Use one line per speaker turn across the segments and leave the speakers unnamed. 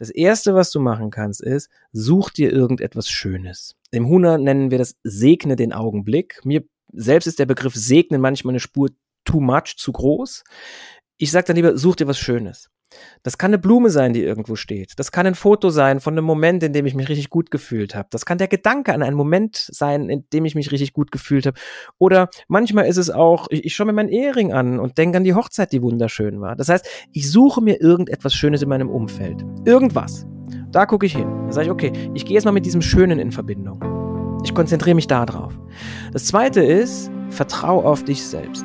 Das erste, was du machen kannst, ist, such dir irgendetwas Schönes. Im Huna nennen wir das segne den Augenblick. Mir selbst ist der Begriff segnen manchmal eine Spur too much, zu groß. Ich sage dann lieber, such dir was Schönes. Das kann eine Blume sein, die irgendwo steht. Das kann ein Foto sein von einem Moment, in dem ich mich richtig gut gefühlt habe. Das kann der Gedanke an einen Moment sein, in dem ich mich richtig gut gefühlt habe. Oder manchmal ist es auch, ich, ich schaue mir meinen Ehering an und denke an die Hochzeit, die wunderschön war. Das heißt, ich suche mir irgendetwas Schönes in meinem Umfeld. Irgendwas. Da gucke ich hin. Da sage ich, okay, ich gehe jetzt mal mit diesem Schönen in Verbindung. Ich konzentriere mich da drauf. Das zweite ist, vertrau auf dich selbst.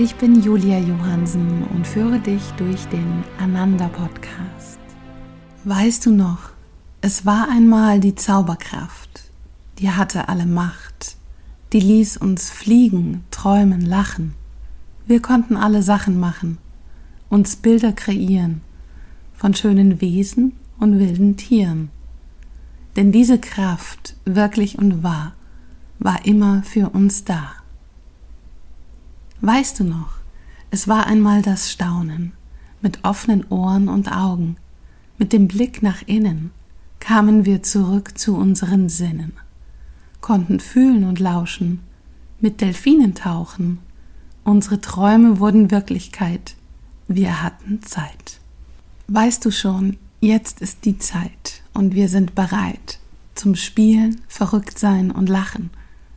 Ich bin Julia Johansen und führe dich durch den Ananda Podcast. Weißt du noch, es war einmal die Zauberkraft, die hatte alle Macht, die ließ uns fliegen, träumen, lachen. Wir konnten alle Sachen machen, uns Bilder kreieren von schönen Wesen und wilden Tieren. Denn diese Kraft, wirklich und wahr, war immer für uns da. Weißt du noch, es war einmal das Staunen, mit offenen Ohren und Augen, mit dem Blick nach innen kamen wir zurück zu unseren Sinnen, konnten fühlen und lauschen, mit Delfinen tauchen, unsere Träume wurden Wirklichkeit, wir hatten Zeit. Weißt du schon, jetzt ist die Zeit und wir sind bereit zum Spielen, Verrücktsein und Lachen,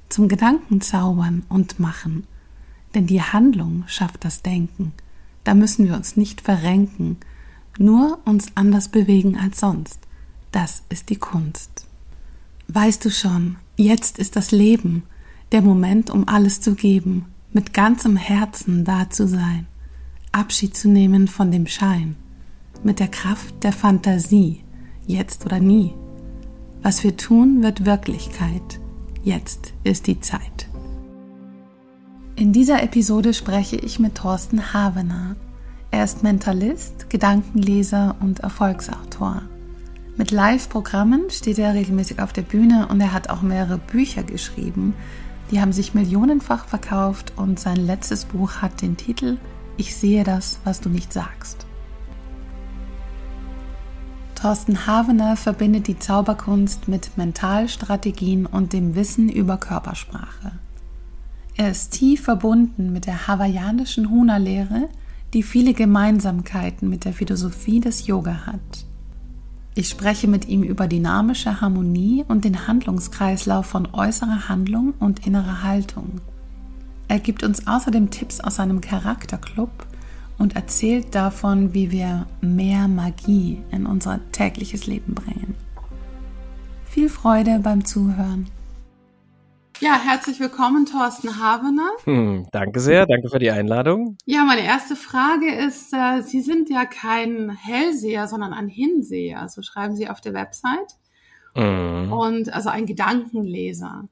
zum Gedankenzaubern und Machen, denn die Handlung schafft das Denken. Da müssen wir uns nicht verrenken, nur uns anders bewegen als sonst. Das ist die Kunst. Weißt du schon, jetzt ist das Leben, der Moment, um alles zu geben, mit ganzem Herzen da zu sein, Abschied zu nehmen von dem Schein, mit der Kraft der Fantasie, jetzt oder nie. Was wir tun, wird Wirklichkeit. Jetzt ist die Zeit. In dieser Episode spreche ich mit Thorsten Havener. Er ist Mentalist, Gedankenleser und Erfolgsautor. Mit Live-Programmen steht er regelmäßig auf der Bühne und er hat auch mehrere Bücher geschrieben. Die haben sich millionenfach verkauft und sein letztes Buch hat den Titel Ich sehe das, was du nicht sagst. Thorsten Havener verbindet die Zauberkunst mit Mentalstrategien und dem Wissen über Körpersprache. Er ist tief verbunden mit der hawaiianischen Huna-Lehre, die viele Gemeinsamkeiten mit der Philosophie des Yoga hat. Ich spreche mit ihm über dynamische Harmonie und den Handlungskreislauf von äußerer Handlung und innerer Haltung. Er gibt uns außerdem Tipps aus seinem Charakterclub und erzählt davon, wie wir mehr Magie in unser tägliches Leben bringen. Viel Freude beim Zuhören. Ja, herzlich willkommen, Thorsten Havener.
Hm, danke sehr, danke für die Einladung.
Ja, meine erste Frage ist, äh, Sie sind ja kein Hellseher, sondern ein Hinseher, so schreiben Sie auf der Website. Mhm. Und also ein Gedankenleser.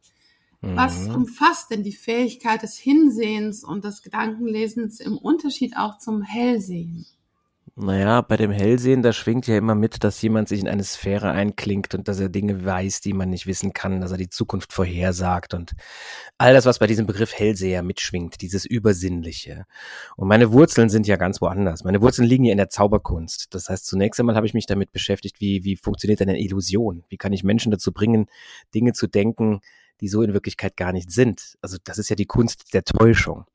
Mhm. Was umfasst denn die Fähigkeit des Hinsehens und des Gedankenlesens im Unterschied auch zum Hellsehen?
Naja, bei dem Hellsehen, da schwingt ja immer mit, dass jemand sich in eine Sphäre einklingt und dass er Dinge weiß, die man nicht wissen kann, dass er die Zukunft vorhersagt und all das, was bei diesem Begriff Hellseher mitschwingt, dieses Übersinnliche. Und meine Wurzeln sind ja ganz woanders. Meine Wurzeln liegen ja in der Zauberkunst. Das heißt, zunächst einmal habe ich mich damit beschäftigt, wie, wie funktioniert eine Illusion? Wie kann ich Menschen dazu bringen, Dinge zu denken, die so in Wirklichkeit gar nicht sind? Also das ist ja die Kunst der Täuschung.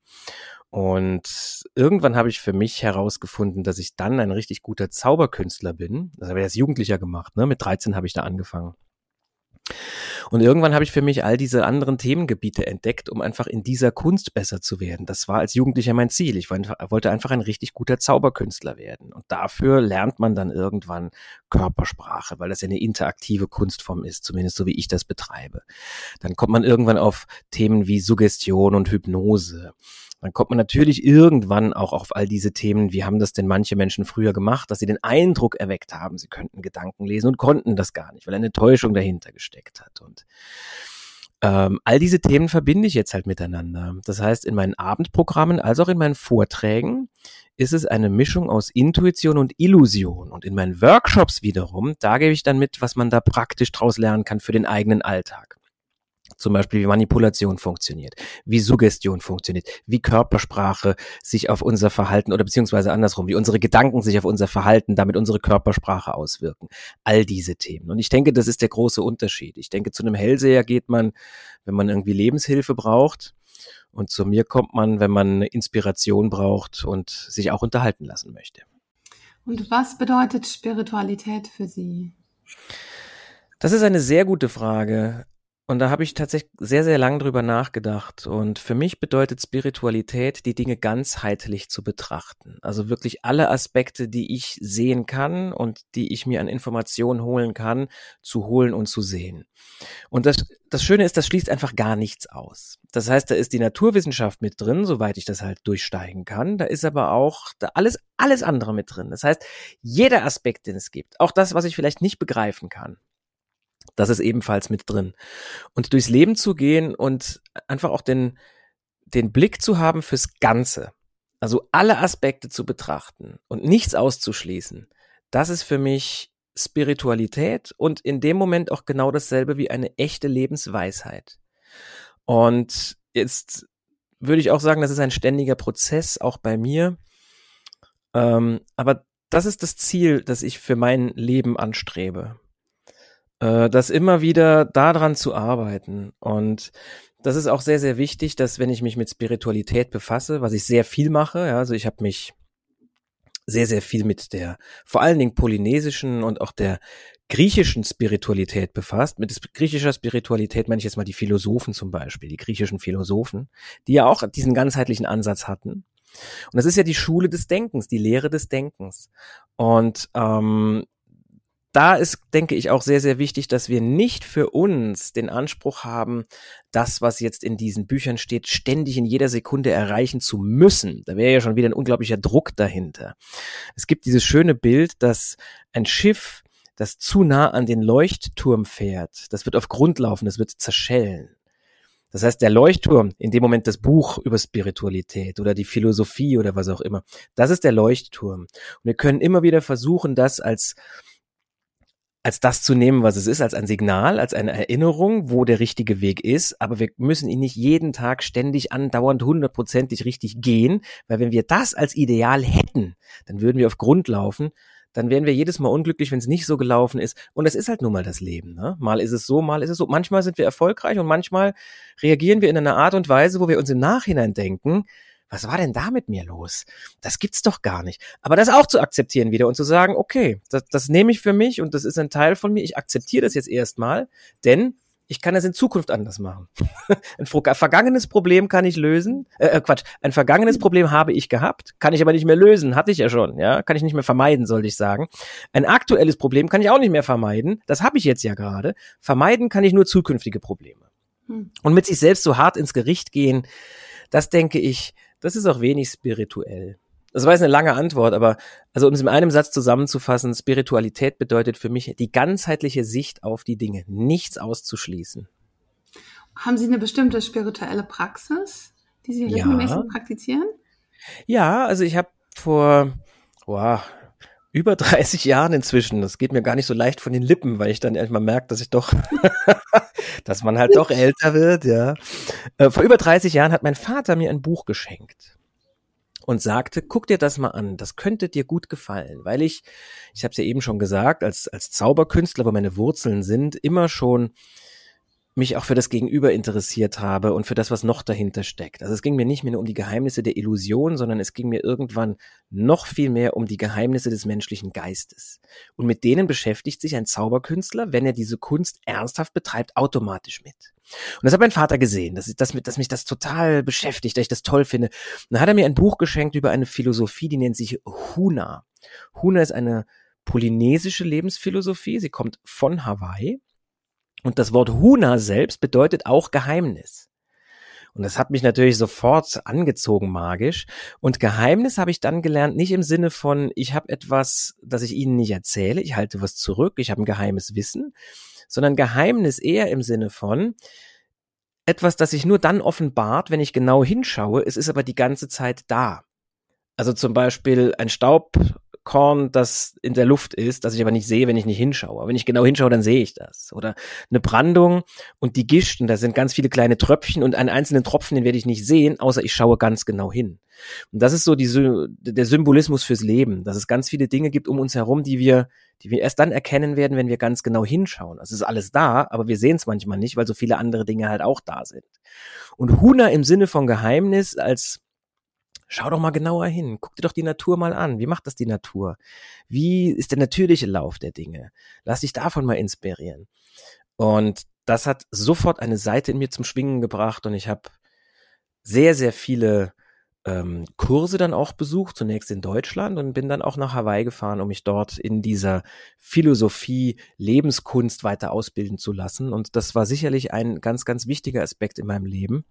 Und irgendwann habe ich für mich herausgefunden, dass ich dann ein richtig guter Zauberkünstler bin. Das habe ich als Jugendlicher gemacht. Ne? Mit 13 habe ich da angefangen. Und irgendwann habe ich für mich all diese anderen Themengebiete entdeckt, um einfach in dieser Kunst besser zu werden. Das war als Jugendlicher mein Ziel. Ich wollte einfach ein richtig guter Zauberkünstler werden. Und dafür lernt man dann irgendwann Körpersprache, weil das ja eine interaktive Kunstform ist, zumindest so wie ich das betreibe. Dann kommt man irgendwann auf Themen wie Suggestion und Hypnose. Dann kommt man natürlich irgendwann auch auf all diese Themen, wie haben das denn manche Menschen früher gemacht, dass sie den Eindruck erweckt haben, sie könnten Gedanken lesen und konnten das gar nicht, weil eine Täuschung dahinter gesteckt hat. Und ähm, all diese Themen verbinde ich jetzt halt miteinander. Das heißt, in meinen Abendprogrammen als auch in meinen Vorträgen ist es eine Mischung aus Intuition und Illusion. Und in meinen Workshops wiederum, da gebe ich dann mit, was man da praktisch draus lernen kann für den eigenen Alltag. Zum Beispiel, wie Manipulation funktioniert, wie Suggestion funktioniert, wie Körpersprache sich auf unser Verhalten oder beziehungsweise andersrum, wie unsere Gedanken sich auf unser Verhalten, damit unsere Körpersprache auswirken. All diese Themen. Und ich denke, das ist der große Unterschied. Ich denke, zu einem Hellseher geht man, wenn man irgendwie Lebenshilfe braucht. Und zu mir kommt man, wenn man Inspiration braucht und sich auch unterhalten lassen möchte.
Und was bedeutet Spiritualität für Sie?
Das ist eine sehr gute Frage. Und da habe ich tatsächlich sehr, sehr lang drüber nachgedacht. Und für mich bedeutet Spiritualität, die Dinge ganzheitlich zu betrachten. Also wirklich alle Aspekte, die ich sehen kann und die ich mir an Informationen holen kann, zu holen und zu sehen. Und das, das Schöne ist, das schließt einfach gar nichts aus. Das heißt, da ist die Naturwissenschaft mit drin, soweit ich das halt durchsteigen kann. Da ist aber auch da alles, alles andere mit drin. Das heißt, jeder Aspekt, den es gibt, auch das, was ich vielleicht nicht begreifen kann, das ist ebenfalls mit drin. Und durchs Leben zu gehen und einfach auch den, den Blick zu haben fürs Ganze. Also alle Aspekte zu betrachten und nichts auszuschließen. Das ist für mich Spiritualität und in dem Moment auch genau dasselbe wie eine echte Lebensweisheit. Und jetzt würde ich auch sagen, das ist ein ständiger Prozess, auch bei mir. Ähm, aber das ist das Ziel, das ich für mein Leben anstrebe äh, das immer wieder daran zu arbeiten. Und das ist auch sehr, sehr wichtig, dass wenn ich mich mit Spiritualität befasse, was ich sehr viel mache, ja, also ich habe mich sehr, sehr viel mit der vor allen Dingen polynesischen und auch der griechischen Spiritualität befasst. Mit griechischer Spiritualität meine ich jetzt mal die Philosophen zum Beispiel, die griechischen Philosophen, die ja auch diesen ganzheitlichen Ansatz hatten. Und das ist ja die Schule des Denkens, die Lehre des Denkens. Und ähm, da ist, denke ich, auch sehr, sehr wichtig, dass wir nicht für uns den Anspruch haben, das, was jetzt in diesen Büchern steht, ständig in jeder Sekunde erreichen zu müssen. Da wäre ja schon wieder ein unglaublicher Druck dahinter. Es gibt dieses schöne Bild, dass ein Schiff, das zu nah an den Leuchtturm fährt, das wird auf Grund laufen, das wird zerschellen. Das heißt, der Leuchtturm, in dem Moment das Buch über Spiritualität oder die Philosophie oder was auch immer, das ist der Leuchtturm. Und wir können immer wieder versuchen, das als als das zu nehmen, was es ist, als ein Signal, als eine Erinnerung, wo der richtige Weg ist. Aber wir müssen ihn nicht jeden Tag ständig andauernd hundertprozentig richtig gehen, weil wenn wir das als Ideal hätten, dann würden wir auf Grund laufen. Dann wären wir jedes Mal unglücklich, wenn es nicht so gelaufen ist. Und es ist halt nun mal das Leben. Ne? Mal ist es so, mal ist es so. Manchmal sind wir erfolgreich und manchmal reagieren wir in einer Art und Weise, wo wir uns im Nachhinein denken, was war denn da mit mir los? Das gibt's doch gar nicht. Aber das auch zu akzeptieren wieder und zu sagen, okay, das, das nehme ich für mich und das ist ein Teil von mir. Ich akzeptiere das jetzt erstmal, denn ich kann das in Zukunft anders machen. ein vergangenes Problem kann ich lösen. Äh, äh, Quatsch, ein vergangenes Problem habe ich gehabt, kann ich aber nicht mehr lösen. Hatte ich ja schon, ja, kann ich nicht mehr vermeiden, sollte ich sagen. Ein aktuelles Problem kann ich auch nicht mehr vermeiden. Das habe ich jetzt ja gerade. Vermeiden kann ich nur zukünftige Probleme. Hm. Und mit sich selbst so hart ins Gericht gehen, das denke ich, das ist auch wenig spirituell. Das war jetzt eine lange Antwort, aber also um es in einem Satz zusammenzufassen, Spiritualität bedeutet für mich die ganzheitliche Sicht auf die Dinge, nichts auszuschließen.
Haben Sie eine bestimmte spirituelle Praxis, die Sie regelmäßig ja. praktizieren?
Ja, also ich habe vor wow, über 30 Jahren inzwischen, das geht mir gar nicht so leicht von den Lippen, weil ich dann erstmal merke, dass ich doch, dass man halt doch älter wird, ja. Äh, vor über 30 Jahren hat mein Vater mir ein Buch geschenkt und sagte, guck dir das mal an, das könnte dir gut gefallen, weil ich, ich habe es ja eben schon gesagt, als, als Zauberkünstler, wo meine Wurzeln sind, immer schon mich auch für das Gegenüber interessiert habe und für das, was noch dahinter steckt. Also es ging mir nicht mehr nur um die Geheimnisse der Illusion, sondern es ging mir irgendwann noch viel mehr um die Geheimnisse des menschlichen Geistes. Und mit denen beschäftigt sich ein Zauberkünstler, wenn er diese Kunst ernsthaft betreibt, automatisch mit. Und das hat mein Vater gesehen, dass, dass, dass mich das total beschäftigt, dass ich das toll finde. Und dann hat er mir ein Buch geschenkt über eine Philosophie, die nennt sich Huna. Huna ist eine polynesische Lebensphilosophie. Sie kommt von Hawaii und das Wort Huna selbst bedeutet auch Geheimnis. Und das hat mich natürlich sofort angezogen magisch. Und Geheimnis habe ich dann gelernt, nicht im Sinne von, ich habe etwas, das ich Ihnen nicht erzähle, ich halte was zurück, ich habe ein geheimes Wissen, sondern Geheimnis eher im Sinne von, etwas, das sich nur dann offenbart, wenn ich genau hinschaue, es ist aber die ganze Zeit da. Also zum Beispiel ein Staubkorn, das in der Luft ist, das ich aber nicht sehe, wenn ich nicht hinschaue. Aber wenn ich genau hinschaue, dann sehe ich das. Oder eine Brandung und die Gischten, da sind ganz viele kleine Tröpfchen und einen einzelnen Tropfen, den werde ich nicht sehen, außer ich schaue ganz genau hin. Und das ist so die, der Symbolismus fürs Leben, dass es ganz viele Dinge gibt um uns herum, die wir, die wir erst dann erkennen werden, wenn wir ganz genau hinschauen. Also es ist alles da, aber wir sehen es manchmal nicht, weil so viele andere Dinge halt auch da sind. Und Huna im Sinne von Geheimnis als Schau doch mal genauer hin. Guck dir doch die Natur mal an. Wie macht das die Natur? Wie ist der natürliche Lauf der Dinge? Lass dich davon mal inspirieren. Und das hat sofort eine Seite in mir zum Schwingen gebracht und ich habe sehr, sehr viele ähm, Kurse dann auch besucht, zunächst in Deutschland und bin dann auch nach Hawaii gefahren, um mich dort in dieser Philosophie, Lebenskunst weiter ausbilden zu lassen. Und das war sicherlich ein ganz, ganz wichtiger Aspekt in meinem Leben.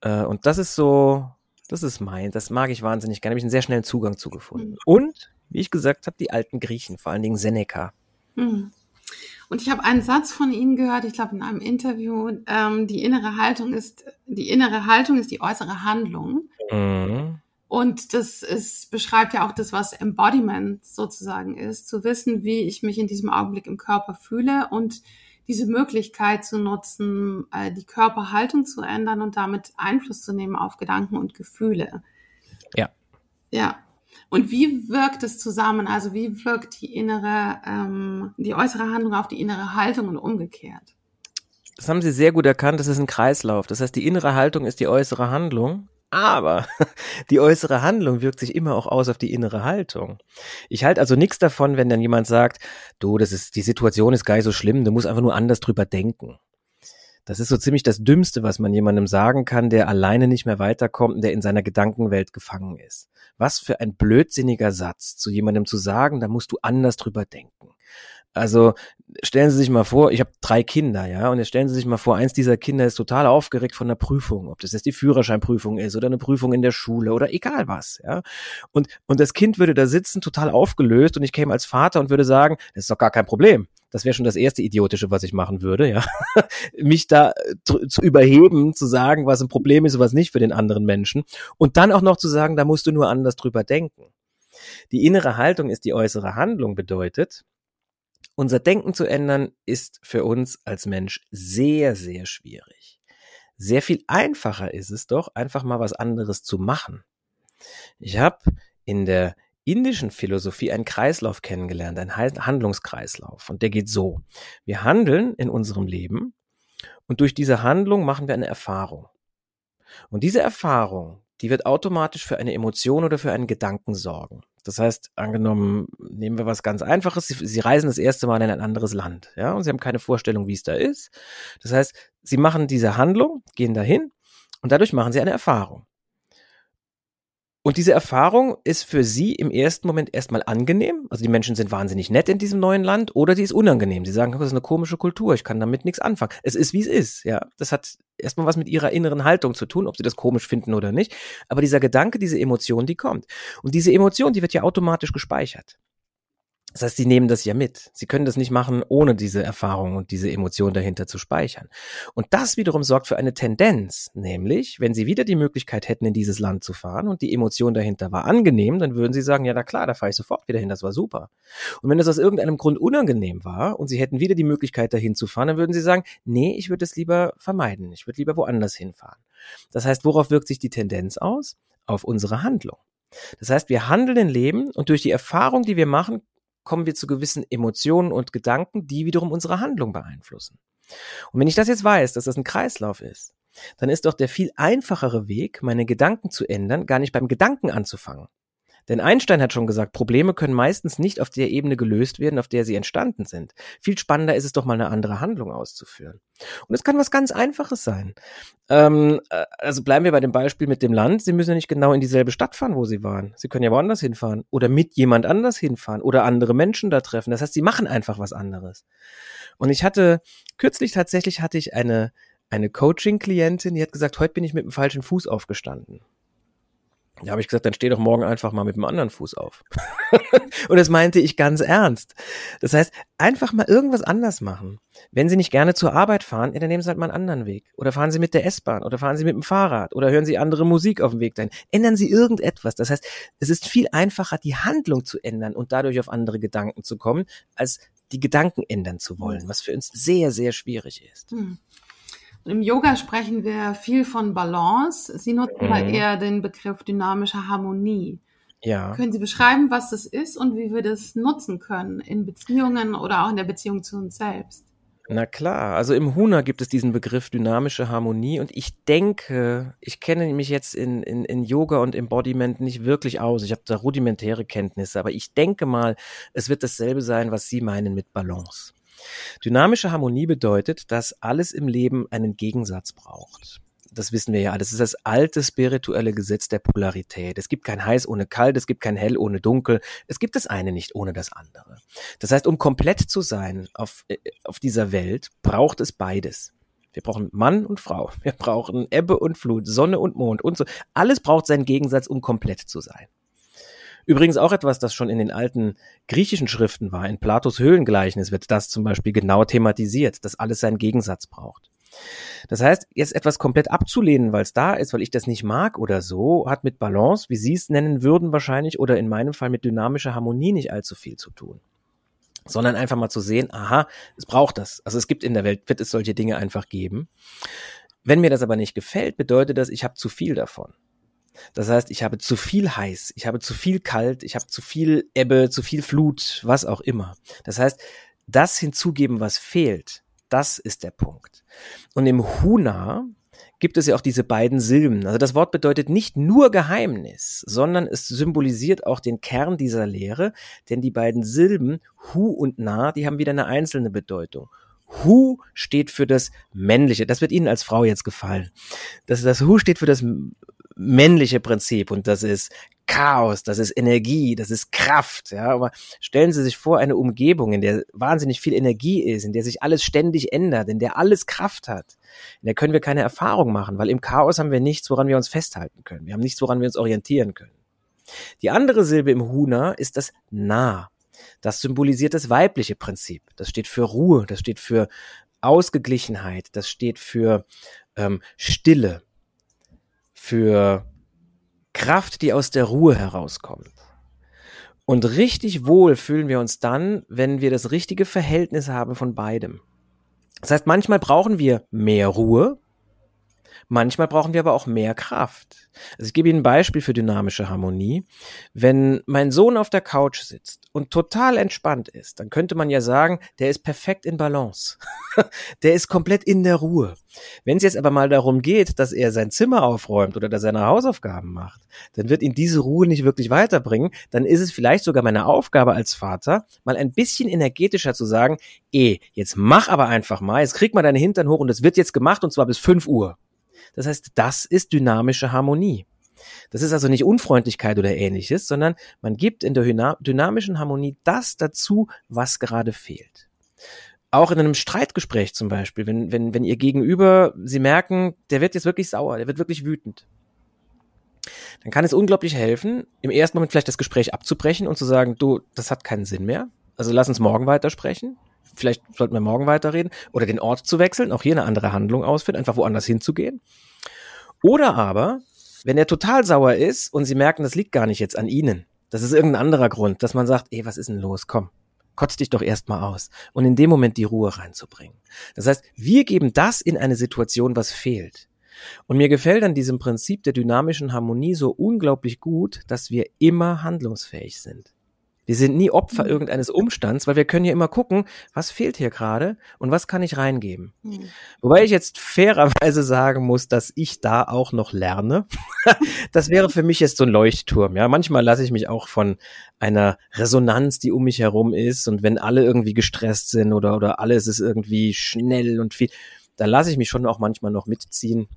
Äh, und das ist so, das ist mein, das mag ich wahnsinnig gerne. Habe ich einen sehr schnellen Zugang zugefunden. Mhm. Und, wie ich gesagt habe, die alten Griechen, vor allen Dingen Seneca. Mhm.
Und ich habe einen Satz von Ihnen gehört, ich glaube in einem Interview, ähm, die innere Haltung ist, die innere Haltung ist die äußere Handlung. Mhm. Und das ist, beschreibt ja auch das, was Embodiment sozusagen ist, zu wissen, wie ich mich in diesem Augenblick im Körper fühle und diese Möglichkeit zu nutzen, äh, die Körperhaltung zu ändern und damit Einfluss zu nehmen auf Gedanken und Gefühle.
Ja.
Ja. Und wie wirkt es zusammen? Also wie wirkt die innere, ähm, die äußere Handlung auf die innere Haltung und umgekehrt?
Das haben Sie sehr gut erkannt. Das ist ein Kreislauf. Das heißt, die innere Haltung ist die äußere Handlung. Aber die äußere Handlung wirkt sich immer auch aus auf die innere Haltung. Ich halte also nichts davon, wenn dann jemand sagt, du, das ist, die Situation ist gar nicht so schlimm, du musst einfach nur anders drüber denken. Das ist so ziemlich das Dümmste, was man jemandem sagen kann, der alleine nicht mehr weiterkommt und der in seiner Gedankenwelt gefangen ist. Was für ein blödsinniger Satz, zu jemandem zu sagen, da musst du anders drüber denken. Also stellen Sie sich mal vor, ich habe drei Kinder, ja, und jetzt stellen Sie sich mal vor, eins dieser Kinder ist total aufgeregt von der Prüfung, ob das jetzt die Führerscheinprüfung ist oder eine Prüfung in der Schule oder egal was, ja. Und und das Kind würde da sitzen, total aufgelöst, und ich käme als Vater und würde sagen, das ist doch gar kein Problem. Das wäre schon das erste idiotische, was ich machen würde, ja. Mich da zu, zu überheben, zu sagen, was ein Problem ist und was nicht für den anderen Menschen, und dann auch noch zu sagen, da musst du nur anders drüber denken. Die innere Haltung ist die äußere Handlung bedeutet, unser Denken zu ändern ist für uns als Mensch sehr, sehr schwierig. Sehr viel einfacher ist es doch, einfach mal was anderes zu machen. Ich habe in der indischen Philosophie einen Kreislauf kennengelernt, einen Handlungskreislauf. Und der geht so. Wir handeln in unserem Leben und durch diese Handlung machen wir eine Erfahrung. Und diese Erfahrung, die wird automatisch für eine Emotion oder für einen Gedanken sorgen. Das heißt, angenommen, nehmen wir was ganz Einfaches, Sie, Sie, reisen das erste Mal in ein anderes Land, ja, und Sie haben keine Vorstellung, wie es da ist. Das heißt, Sie machen diese Handlung, gehen dahin und dadurch machen Sie eine Erfahrung. Und diese Erfahrung ist für sie im ersten Moment erstmal angenehm. Also die Menschen sind wahnsinnig nett in diesem neuen Land oder die ist unangenehm. Sie sagen, das ist eine komische Kultur, ich kann damit nichts anfangen. Es ist, wie es ist, ja. Das hat erstmal was mit ihrer inneren Haltung zu tun, ob sie das komisch finden oder nicht. Aber dieser Gedanke, diese Emotion, die kommt. Und diese Emotion, die wird ja automatisch gespeichert. Das heißt, sie nehmen das ja mit. Sie können das nicht machen, ohne diese Erfahrung und diese Emotion dahinter zu speichern. Und das wiederum sorgt für eine Tendenz, nämlich, wenn sie wieder die Möglichkeit hätten, in dieses Land zu fahren und die Emotion dahinter war angenehm, dann würden sie sagen, ja, na klar, da fahre ich sofort wieder hin, das war super. Und wenn es aus irgendeinem Grund unangenehm war und sie hätten wieder die Möglichkeit, dahin zu fahren, dann würden sie sagen, nee, ich würde es lieber vermeiden. Ich würde lieber woanders hinfahren. Das heißt, worauf wirkt sich die Tendenz aus? Auf unsere Handlung. Das heißt, wir handeln in Leben und durch die Erfahrung, die wir machen, kommen wir zu gewissen Emotionen und Gedanken, die wiederum unsere Handlung beeinflussen. Und wenn ich das jetzt weiß, dass das ein Kreislauf ist, dann ist doch der viel einfachere Weg, meine Gedanken zu ändern, gar nicht beim Gedanken anzufangen, denn Einstein hat schon gesagt, Probleme können meistens nicht auf der Ebene gelöst werden, auf der sie entstanden sind. Viel spannender ist es doch mal eine andere Handlung auszuführen. Und es kann was ganz Einfaches sein. Ähm, äh, also bleiben wir bei dem Beispiel mit dem Land. Sie müssen ja nicht genau in dieselbe Stadt fahren, wo Sie waren. Sie können ja woanders hinfahren oder mit jemand anders hinfahren oder andere Menschen da treffen. Das heißt, Sie machen einfach was anderes. Und ich hatte, kürzlich tatsächlich hatte ich eine, eine Coaching-Klientin, die hat gesagt, heute bin ich mit dem falschen Fuß aufgestanden. Da habe ich gesagt, dann steh doch morgen einfach mal mit dem anderen Fuß auf. und das meinte ich ganz ernst. Das heißt, einfach mal irgendwas anders machen. Wenn Sie nicht gerne zur Arbeit fahren, dann nehmen Sie halt mal einen anderen Weg. Oder fahren Sie mit der S-Bahn oder fahren Sie mit dem Fahrrad oder hören Sie andere Musik auf dem Weg dahin. Ändern Sie irgendetwas. Das heißt, es ist viel einfacher, die Handlung zu ändern und dadurch auf andere Gedanken zu kommen, als die Gedanken ändern zu wollen, was für uns sehr, sehr schwierig ist. Hm.
Im Yoga sprechen wir viel von Balance. Sie nutzen mhm. eher den Begriff dynamische Harmonie. Ja. Können Sie beschreiben, was das ist und wie wir das nutzen können in Beziehungen oder auch in der Beziehung zu uns selbst?
Na klar, also im Huna gibt es diesen Begriff dynamische Harmonie und ich denke, ich kenne mich jetzt in, in, in Yoga und Embodiment nicht wirklich aus. Ich habe da rudimentäre Kenntnisse, aber ich denke mal, es wird dasselbe sein, was Sie meinen mit Balance. Dynamische Harmonie bedeutet, dass alles im Leben einen Gegensatz braucht. Das wissen wir ja. Das ist das alte spirituelle Gesetz der Polarität. Es gibt kein heiß ohne kalt, es gibt kein hell ohne dunkel. Es gibt das eine nicht ohne das andere. Das heißt, um komplett zu sein auf, äh, auf dieser Welt, braucht es beides. Wir brauchen Mann und Frau. Wir brauchen Ebbe und Flut, Sonne und Mond und so. Alles braucht seinen Gegensatz, um komplett zu sein. Übrigens auch etwas, das schon in den alten griechischen Schriften war. In Platos Höhlengleichnis wird das zum Beispiel genau thematisiert, dass alles seinen Gegensatz braucht. Das heißt, jetzt etwas komplett abzulehnen, weil es da ist, weil ich das nicht mag oder so, hat mit Balance, wie Sie es nennen würden wahrscheinlich, oder in meinem Fall mit dynamischer Harmonie nicht allzu viel zu tun. Sondern einfach mal zu sehen, aha, es braucht das. Also es gibt in der Welt, wird es solche Dinge einfach geben. Wenn mir das aber nicht gefällt, bedeutet das, ich habe zu viel davon. Das heißt, ich habe zu viel heiß, ich habe zu viel kalt, ich habe zu viel Ebbe, zu viel Flut, was auch immer. Das heißt, das hinzugeben, was fehlt, das ist der Punkt. Und im Huna gibt es ja auch diese beiden Silben. Also das Wort bedeutet nicht nur Geheimnis, sondern es symbolisiert auch den Kern dieser Lehre, denn die beiden Silben Hu und Na, die haben wieder eine einzelne Bedeutung. Hu steht für das Männliche. Das wird Ihnen als Frau jetzt gefallen. Das, das Hu steht für das männliche Prinzip und das ist Chaos, das ist Energie, das ist Kraft, ja, aber stellen Sie sich vor eine Umgebung, in der wahnsinnig viel Energie ist, in der sich alles ständig ändert, in der alles Kraft hat. In der können wir keine Erfahrung machen, weil im Chaos haben wir nichts, woran wir uns festhalten können. Wir haben nichts, woran wir uns orientieren können. Die andere Silbe im Huna ist das Na. Das symbolisiert das weibliche Prinzip. Das steht für Ruhe, das steht für Ausgeglichenheit, das steht für ähm, Stille für Kraft, die aus der Ruhe herauskommt. Und richtig wohl fühlen wir uns dann, wenn wir das richtige Verhältnis haben von beidem. Das heißt, manchmal brauchen wir mehr Ruhe, Manchmal brauchen wir aber auch mehr Kraft. Also ich gebe Ihnen ein Beispiel für dynamische Harmonie. Wenn mein Sohn auf der Couch sitzt und total entspannt ist, dann könnte man ja sagen, der ist perfekt in Balance. der ist komplett in der Ruhe. Wenn es jetzt aber mal darum geht, dass er sein Zimmer aufräumt oder dass er seine Hausaufgaben macht, dann wird ihn diese Ruhe nicht wirklich weiterbringen. Dann ist es vielleicht sogar meine Aufgabe als Vater, mal ein bisschen energetischer zu sagen, eh, jetzt mach aber einfach mal, jetzt krieg mal deine Hintern hoch und es wird jetzt gemacht und zwar bis fünf Uhr. Das heißt, das ist dynamische Harmonie. Das ist also nicht Unfreundlichkeit oder ähnliches, sondern man gibt in der dynamischen Harmonie das dazu, was gerade fehlt. Auch in einem Streitgespräch zum Beispiel, wenn, wenn, wenn ihr Gegenüber, sie merken, der wird jetzt wirklich sauer, der wird wirklich wütend. Dann kann es unglaublich helfen, im ersten Moment vielleicht das Gespräch abzubrechen und zu sagen, du, das hat keinen Sinn mehr. Also lass uns morgen weitersprechen vielleicht sollten wir morgen weiterreden, oder den Ort zu wechseln, auch hier eine andere Handlung ausführen, einfach woanders hinzugehen. Oder aber, wenn er total sauer ist und sie merken, das liegt gar nicht jetzt an ihnen, das ist irgendein anderer Grund, dass man sagt, ey, was ist denn los? Komm, kotz dich doch erstmal aus und in dem Moment die Ruhe reinzubringen. Das heißt, wir geben das in eine Situation, was fehlt. Und mir gefällt an diesem Prinzip der dynamischen Harmonie so unglaublich gut, dass wir immer handlungsfähig sind. Wir sind nie Opfer mhm. irgendeines Umstands, weil wir können ja immer gucken, was fehlt hier gerade und was kann ich reingeben. Mhm. Wobei ich jetzt fairerweise sagen muss, dass ich da auch noch lerne. das wäre für mich jetzt so ein Leuchtturm. Ja, manchmal lasse ich mich auch von einer Resonanz, die um mich herum ist und wenn alle irgendwie gestresst sind oder oder alles ist irgendwie schnell und viel, da lasse ich mich schon auch manchmal noch mitziehen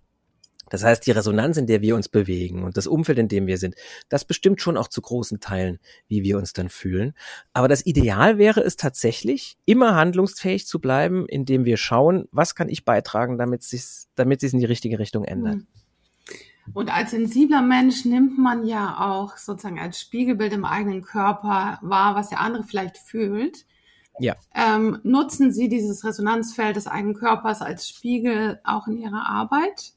Das heißt, die Resonanz, in der wir uns bewegen und das Umfeld, in dem wir sind, das bestimmt schon auch zu großen Teilen, wie wir uns dann fühlen. Aber das Ideal wäre es tatsächlich, immer handlungsfähig zu bleiben, indem wir schauen, was kann ich beitragen, damit es damit sich in die richtige Richtung ändert. Mhm.
Und als sensibler Mensch nimmt man ja auch sozusagen als Spiegelbild im eigenen Körper wahr, was der andere vielleicht fühlt. Ja. Ähm, nutzen Sie dieses Resonanzfeld des eigenen Körpers als Spiegel auch in Ihrer Arbeit?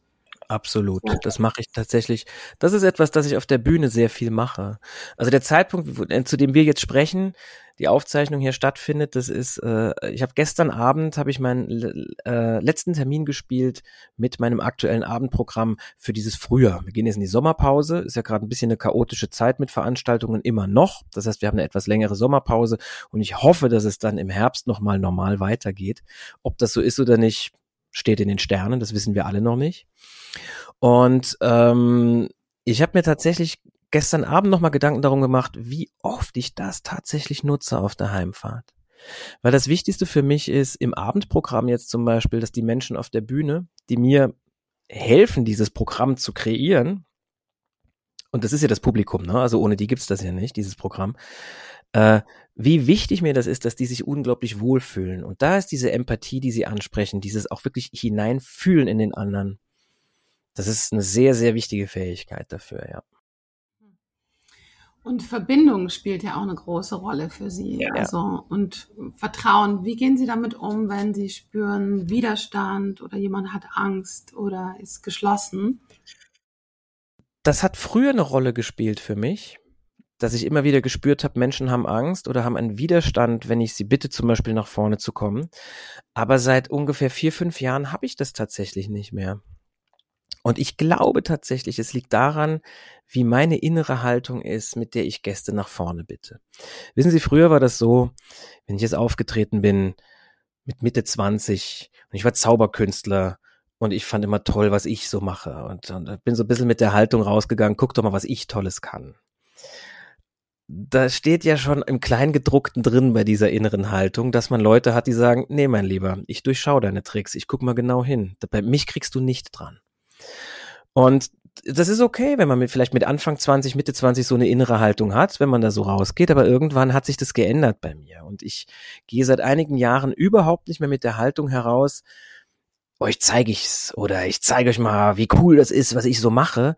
Absolut. Das mache ich tatsächlich. Das ist etwas, das ich auf der Bühne sehr viel mache. Also der Zeitpunkt, äh, zu dem wir jetzt sprechen, die Aufzeichnung hier stattfindet, das ist, äh, ich habe gestern Abend, habe ich meinen äh, letzten Termin gespielt mit meinem aktuellen Abendprogramm für dieses Frühjahr. Wir gehen jetzt in die Sommerpause, ist ja gerade ein bisschen eine chaotische Zeit mit Veranstaltungen immer noch. Das heißt, wir haben eine etwas längere Sommerpause und ich hoffe, dass es dann im Herbst nochmal normal weitergeht. Ob das so ist oder nicht, steht in den Sternen, das wissen wir alle noch nicht. Und ähm, ich habe mir tatsächlich gestern Abend nochmal Gedanken darum gemacht, wie oft ich das tatsächlich nutze auf der Heimfahrt. Weil das Wichtigste für mich ist im Abendprogramm jetzt zum Beispiel, dass die Menschen auf der Bühne, die mir helfen, dieses Programm zu kreieren, und das ist ja das Publikum, ne? also ohne die gibt's das ja nicht, dieses Programm, äh, wie wichtig mir das ist, dass die sich unglaublich wohlfühlen. Und da ist diese Empathie, die sie ansprechen, dieses auch wirklich hineinfühlen in den anderen. Das ist eine sehr, sehr wichtige Fähigkeit dafür, ja.
Und Verbindung spielt ja auch eine große Rolle für Sie. Ja, also und Vertrauen. Wie gehen Sie damit um, wenn Sie spüren Widerstand oder jemand hat Angst oder ist geschlossen?
Das hat früher eine Rolle gespielt für mich dass ich immer wieder gespürt habe, Menschen haben Angst oder haben einen Widerstand, wenn ich sie bitte, zum Beispiel nach vorne zu kommen. Aber seit ungefähr vier, fünf Jahren habe ich das tatsächlich nicht mehr. Und ich glaube tatsächlich, es liegt daran, wie meine innere Haltung ist, mit der ich Gäste nach vorne bitte. Wissen Sie, früher war das so, wenn ich jetzt aufgetreten bin, mit Mitte 20 und ich war Zauberkünstler und ich fand immer toll, was ich so mache und, und bin so ein bisschen mit der Haltung rausgegangen, guck doch mal, was ich Tolles kann da steht ja schon im Kleingedruckten drin bei dieser inneren Haltung, dass man Leute hat, die sagen, nee, mein Lieber, ich durchschaue deine Tricks, ich guck mal genau hin. Bei mich kriegst du nicht dran. Und das ist okay, wenn man mit, vielleicht mit Anfang 20, Mitte 20 so eine innere Haltung hat, wenn man da so rausgeht, aber irgendwann hat sich das geändert bei mir. Und ich gehe seit einigen Jahren überhaupt nicht mehr mit der Haltung heraus, euch zeige ich's oder ich zeige euch mal, wie cool das ist, was ich so mache,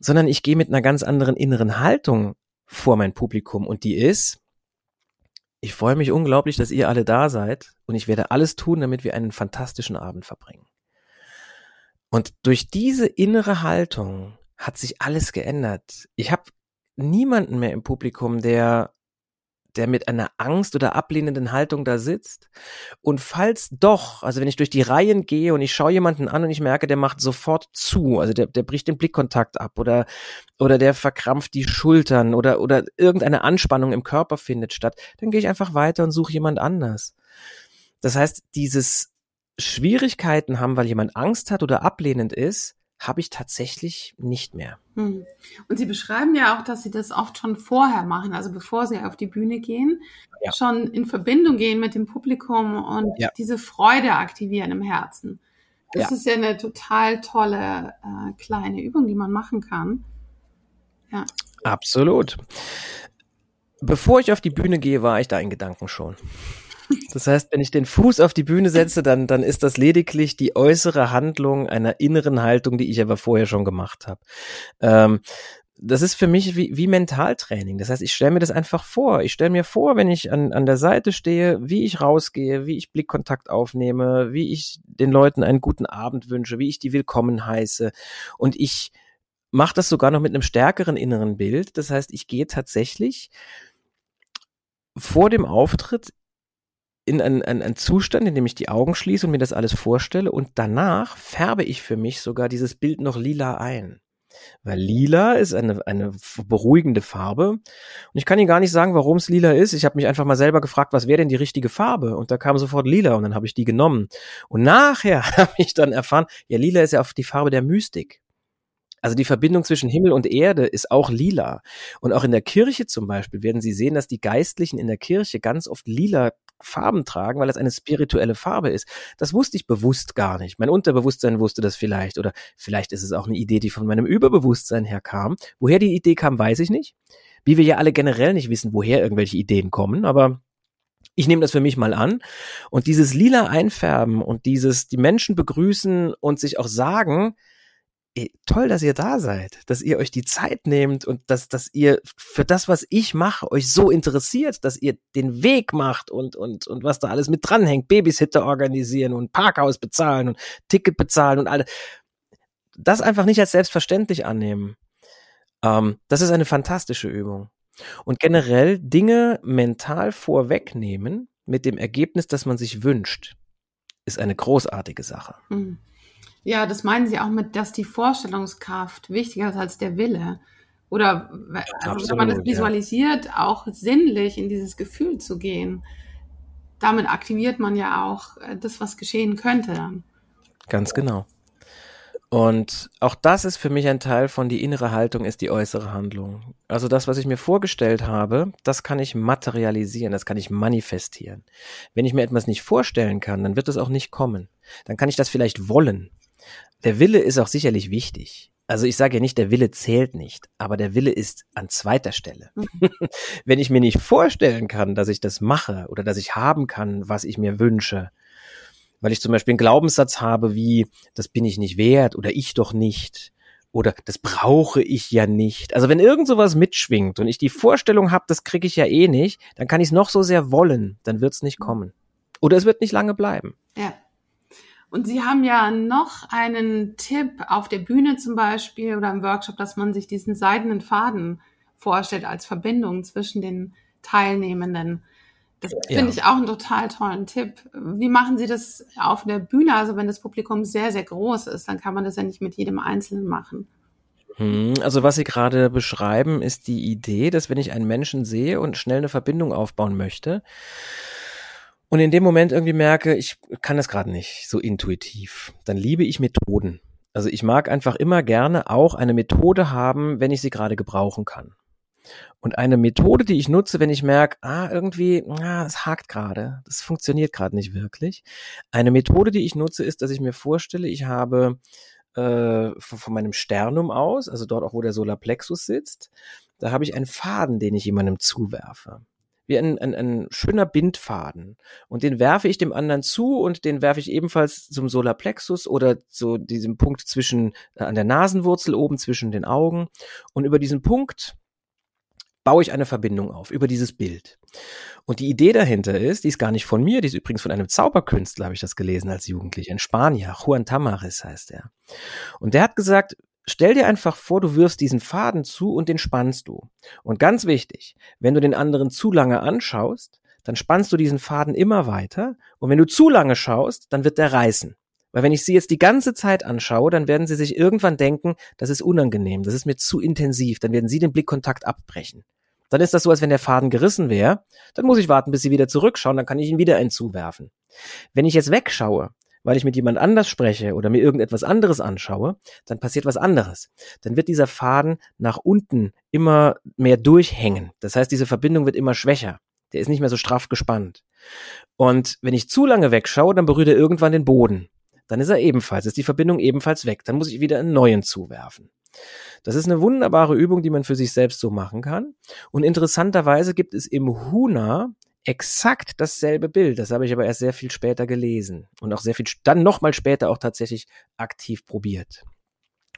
sondern ich gehe mit einer ganz anderen inneren Haltung vor mein Publikum und die ist, ich freue mich unglaublich, dass ihr alle da seid und ich werde alles tun, damit wir einen fantastischen Abend verbringen. Und durch diese innere Haltung hat sich alles geändert. Ich habe niemanden mehr im Publikum, der der mit einer Angst oder ablehnenden Haltung da sitzt. Und falls doch, also wenn ich durch die Reihen gehe und ich schaue jemanden an und ich merke, der macht sofort zu, also der, der bricht den Blickkontakt ab oder, oder der verkrampft die Schultern oder, oder irgendeine Anspannung im Körper findet statt, dann gehe ich einfach weiter und suche jemand anders. Das heißt, dieses Schwierigkeiten haben, weil jemand Angst hat oder ablehnend ist, habe ich tatsächlich nicht mehr. Hm.
Und Sie beschreiben ja auch, dass Sie das oft schon vorher machen, also bevor Sie auf die Bühne gehen, ja. schon in Verbindung gehen mit dem Publikum und ja. diese Freude aktivieren im Herzen. Das ja. ist ja eine total tolle äh, kleine Übung, die man machen kann.
Ja. Absolut. Bevor ich auf die Bühne gehe, war ich da in Gedanken schon. Das heißt, wenn ich den Fuß auf die Bühne setze, dann, dann ist das lediglich die äußere Handlung einer inneren Haltung, die ich aber vorher schon gemacht habe. Ähm, das ist für mich wie, wie Mentaltraining. Das heißt, ich stelle mir das einfach vor. Ich stelle mir vor, wenn ich an, an der Seite stehe, wie ich rausgehe, wie ich Blickkontakt aufnehme, wie ich den Leuten einen guten Abend wünsche, wie ich die willkommen heiße. Und ich mache das sogar noch mit einem stärkeren inneren Bild. Das heißt, ich gehe tatsächlich vor dem Auftritt in einen, einen, einen Zustand, in dem ich die Augen schließe und mir das alles vorstelle und danach färbe ich für mich sogar dieses Bild noch lila ein. Weil lila ist eine, eine beruhigende Farbe. Und ich kann Ihnen gar nicht sagen, warum es lila ist. Ich habe mich einfach mal selber gefragt, was wäre denn die richtige Farbe? Und da kam sofort lila und dann habe ich die genommen. Und nachher habe ich dann erfahren, ja, lila ist ja auf die Farbe der Mystik. Also die Verbindung zwischen Himmel und Erde ist auch lila. Und auch in der Kirche zum Beispiel werden Sie sehen, dass die Geistlichen in der Kirche ganz oft lila Farben tragen, weil es eine spirituelle Farbe ist. Das wusste ich bewusst gar nicht. Mein Unterbewusstsein wusste das vielleicht oder vielleicht ist es auch eine Idee, die von meinem Überbewusstsein her kam. Woher die Idee kam, weiß ich nicht. Wie wir ja alle generell nicht wissen, woher irgendwelche Ideen kommen, aber ich nehme das für mich mal an. Und dieses lila Einfärben und dieses die Menschen begrüßen und sich auch sagen, toll, dass ihr da seid, dass ihr euch die Zeit nehmt und dass, dass ihr für das, was ich mache, euch so interessiert, dass ihr den Weg macht und, und, und was da alles mit dranhängt, Babysitter organisieren und Parkhaus bezahlen und Ticket bezahlen und alles. Das einfach nicht als selbstverständlich annehmen. Ähm, das ist eine fantastische Übung. Und generell Dinge mental vorwegnehmen mit dem Ergebnis, das man sich wünscht, ist eine großartige Sache.
Mhm. Ja, das meinen Sie auch mit, dass die Vorstellungskraft wichtiger ist als der Wille. Oder also Absolut, wenn man das visualisiert, ja. auch sinnlich in dieses Gefühl zu gehen. Damit aktiviert man ja auch äh, das, was geschehen könnte.
Ganz genau. Und auch das ist für mich ein Teil von die innere Haltung ist die äußere Handlung. Also das, was ich mir vorgestellt habe, das kann ich materialisieren, das kann ich manifestieren. Wenn ich mir etwas nicht vorstellen kann, dann wird es auch nicht kommen. Dann kann ich das vielleicht wollen. Der Wille ist auch sicherlich wichtig. Also ich sage ja nicht, der Wille zählt nicht, aber der Wille ist an zweiter Stelle. Mhm. Wenn ich mir nicht vorstellen kann, dass ich das mache oder dass ich haben kann, was ich mir wünsche, weil ich zum Beispiel einen Glaubenssatz habe wie, das bin ich nicht wert oder ich doch nicht oder das brauche ich ja nicht. Also wenn irgend sowas mitschwingt und ich die Vorstellung habe, das kriege ich ja eh nicht, dann kann ich es noch so sehr wollen, dann wird es nicht mhm. kommen. Oder es wird nicht lange bleiben.
Ja. Und Sie haben ja noch einen Tipp auf der Bühne zum Beispiel oder im Workshop, dass man sich diesen seidenen Faden vorstellt als Verbindung zwischen den Teilnehmenden. Das ja. finde ich auch einen total tollen Tipp. Wie machen Sie das auf der Bühne? Also wenn das Publikum sehr, sehr groß ist, dann kann man das ja nicht mit jedem Einzelnen machen.
Hm, also was Sie gerade beschreiben, ist die Idee, dass wenn ich einen Menschen sehe und schnell eine Verbindung aufbauen möchte und in dem Moment irgendwie merke, ich kann das gerade nicht so intuitiv, dann liebe ich Methoden. Also ich mag einfach immer gerne auch eine Methode haben, wenn ich sie gerade gebrauchen kann. Und eine Methode, die ich nutze, wenn ich merke, ah, irgendwie, ah, es hakt gerade, das funktioniert gerade nicht wirklich. Eine Methode, die ich nutze, ist, dass ich mir vorstelle, ich habe äh, von, von meinem Sternum aus, also dort auch, wo der Solarplexus sitzt, da habe ich einen Faden, den ich jemandem zuwerfe wie ein, ein, ein schöner Bindfaden. Und den werfe ich dem anderen zu und den werfe ich ebenfalls zum Solarplexus oder zu diesem Punkt zwischen, äh, an der Nasenwurzel oben zwischen den Augen. Und über diesen Punkt baue ich eine Verbindung auf über dieses Bild. Und die Idee dahinter ist, die ist gar nicht von mir, die ist übrigens von einem Zauberkünstler, habe ich das gelesen als Jugendlicher, in Spanier, Juan Tamaris heißt er. Und der hat gesagt, stell dir einfach vor, du wirfst diesen Faden zu und den spannst du. Und ganz wichtig, wenn du den anderen zu lange anschaust, dann spannst du diesen Faden immer weiter und wenn du zu lange schaust, dann wird der reißen. Weil wenn ich sie jetzt die ganze Zeit anschaue, dann werden sie sich irgendwann denken, das ist unangenehm, das ist mir zu intensiv, dann werden sie den Blickkontakt abbrechen. Dann ist das so, als wenn der Faden gerissen wäre, dann muss ich warten, bis sie wieder zurückschauen, dann kann ich ihn wieder einen zuwerfen. Wenn ich jetzt wegschaue, weil ich mit jemand anders spreche oder mir irgendetwas anderes anschaue, dann passiert was anderes. Dann wird dieser Faden nach unten immer mehr durchhängen. Das heißt, diese Verbindung wird immer schwächer. Der ist nicht mehr so straff gespannt. Und wenn ich zu lange wegschaue, dann berührt er irgendwann den Boden dann ist er ebenfalls, ist die Verbindung ebenfalls weg. Dann muss ich wieder einen neuen zuwerfen. Das ist eine wunderbare Übung, die man für sich selbst so machen kann. Und interessanterweise gibt es im Huna exakt dasselbe Bild. Das habe ich aber erst sehr viel später gelesen und auch sehr viel, dann nochmal später auch tatsächlich aktiv probiert.